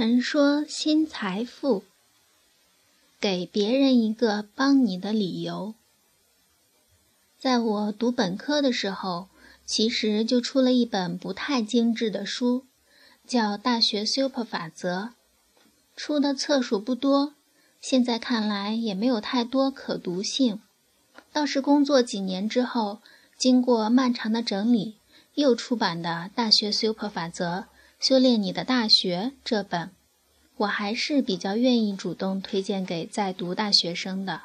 陈说新财富，给别人一个帮你的理由。在我读本科的时候，其实就出了一本不太精致的书，叫《大学 Super 法则》，出的册数不多，现在看来也没有太多可读性。倒是工作几年之后，经过漫长的整理，又出版的《大学 Super 法则》。修炼你的大学这本，我还是比较愿意主动推荐给在读大学生的。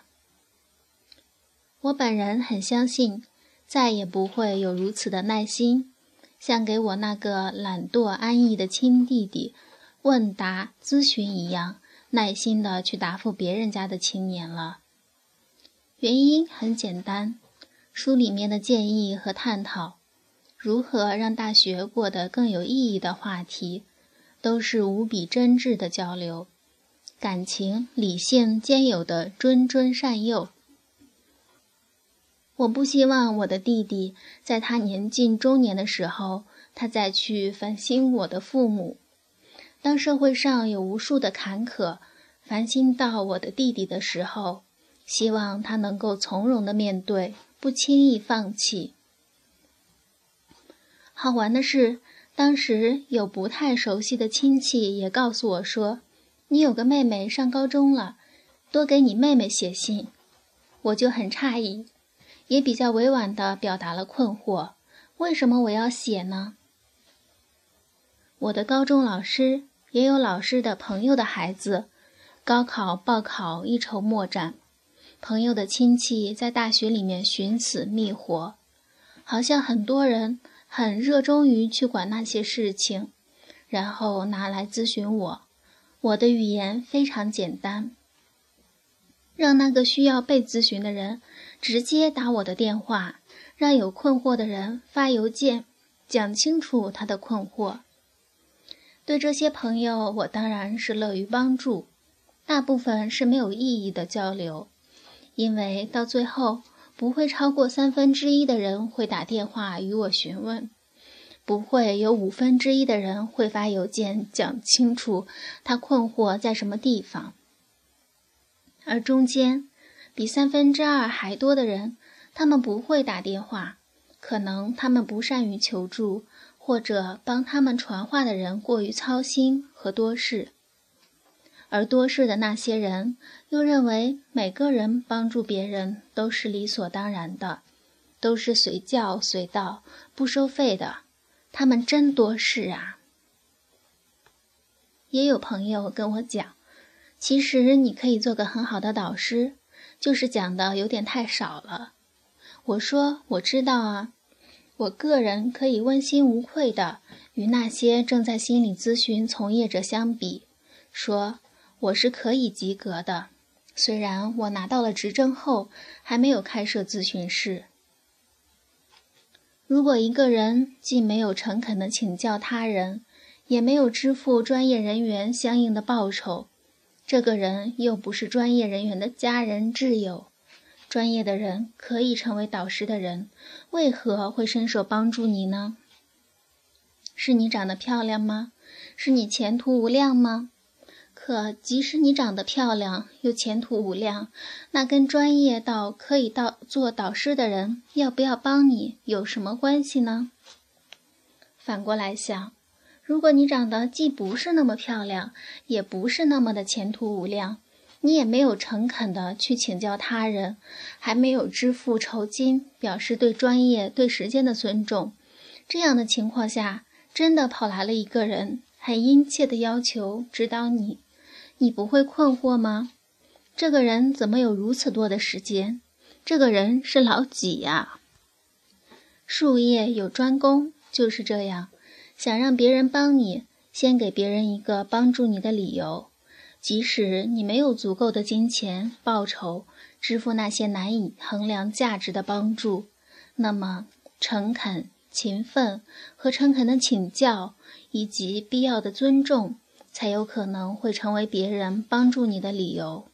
我本人很相信，再也不会有如此的耐心，像给我那个懒惰安逸的亲弟弟问答咨询一样，耐心的去答复别人家的青年了。原因很简单，书里面的建议和探讨。如何让大学过得更有意义的话题，都是无比真挚的交流，感情、理性兼有的谆谆善诱。我不希望我的弟弟在他年近中年的时候，他再去烦心我的父母。当社会上有无数的坎坷，烦心到我的弟弟的时候，希望他能够从容的面对，不轻易放弃。好玩的是，当时有不太熟悉的亲戚也告诉我说：“你有个妹妹上高中了，多给你妹妹写信。”我就很诧异，也比较委婉地表达了困惑：为什么我要写呢？我的高中老师也有老师的朋友的孩子，高考报考一筹莫展，朋友的亲戚在大学里面寻死觅活，好像很多人。很热衷于去管那些事情，然后拿来咨询我。我的语言非常简单，让那个需要被咨询的人直接打我的电话，让有困惑的人发邮件，讲清楚他的困惑。对这些朋友，我当然是乐于帮助。大部分是没有意义的交流，因为到最后。不会超过三分之一的人会打电话与我询问，不会有五分之一的人会发邮件讲清楚他困惑在什么地方，而中间比三分之二还多的人，他们不会打电话，可能他们不善于求助，或者帮他们传话的人过于操心和多事。而多事的那些人又认为每个人帮助别人都是理所当然的，都是随叫随到，不收费的。他们真多事啊！也有朋友跟我讲，其实你可以做个很好的导师，就是讲的有点太少了。我说我知道啊，我个人可以问心无愧的与那些正在心理咨询从业者相比，说。我是可以及格的，虽然我拿到了执证后还没有开设咨询室。如果一个人既没有诚恳地请教他人，也没有支付专业人员相应的报酬，这个人又不是专业人员的家人挚友，专业的人可以成为导师的人，为何会伸手帮助你呢？是你长得漂亮吗？是你前途无量吗？可即使你长得漂亮又前途无量，那跟专业到可以到做导师的人要不要帮你有什么关系呢？反过来想，如果你长得既不是那么漂亮，也不是那么的前途无量，你也没有诚恳的去请教他人，还没有支付酬金表示对专业对时间的尊重，这样的情况下，真的跑来了一个人，很殷切的要求指导你。你不会困惑吗？这个人怎么有如此多的时间？这个人是老几呀？术业有专攻，就是这样。想让别人帮你，先给别人一个帮助你的理由。即使你没有足够的金钱报酬支付那些难以衡量价值的帮助，那么诚恳、勤奋和诚恳的请教，以及必要的尊重。才有可能会成为别人帮助你的理由。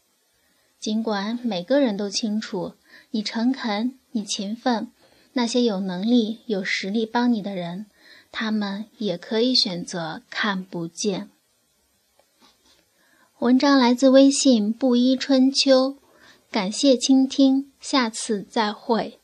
尽管每个人都清楚，你诚恳，你勤奋，那些有能力、有实力帮你的人，他们也可以选择看不见。文章来自微信布衣春秋，感谢倾听，下次再会。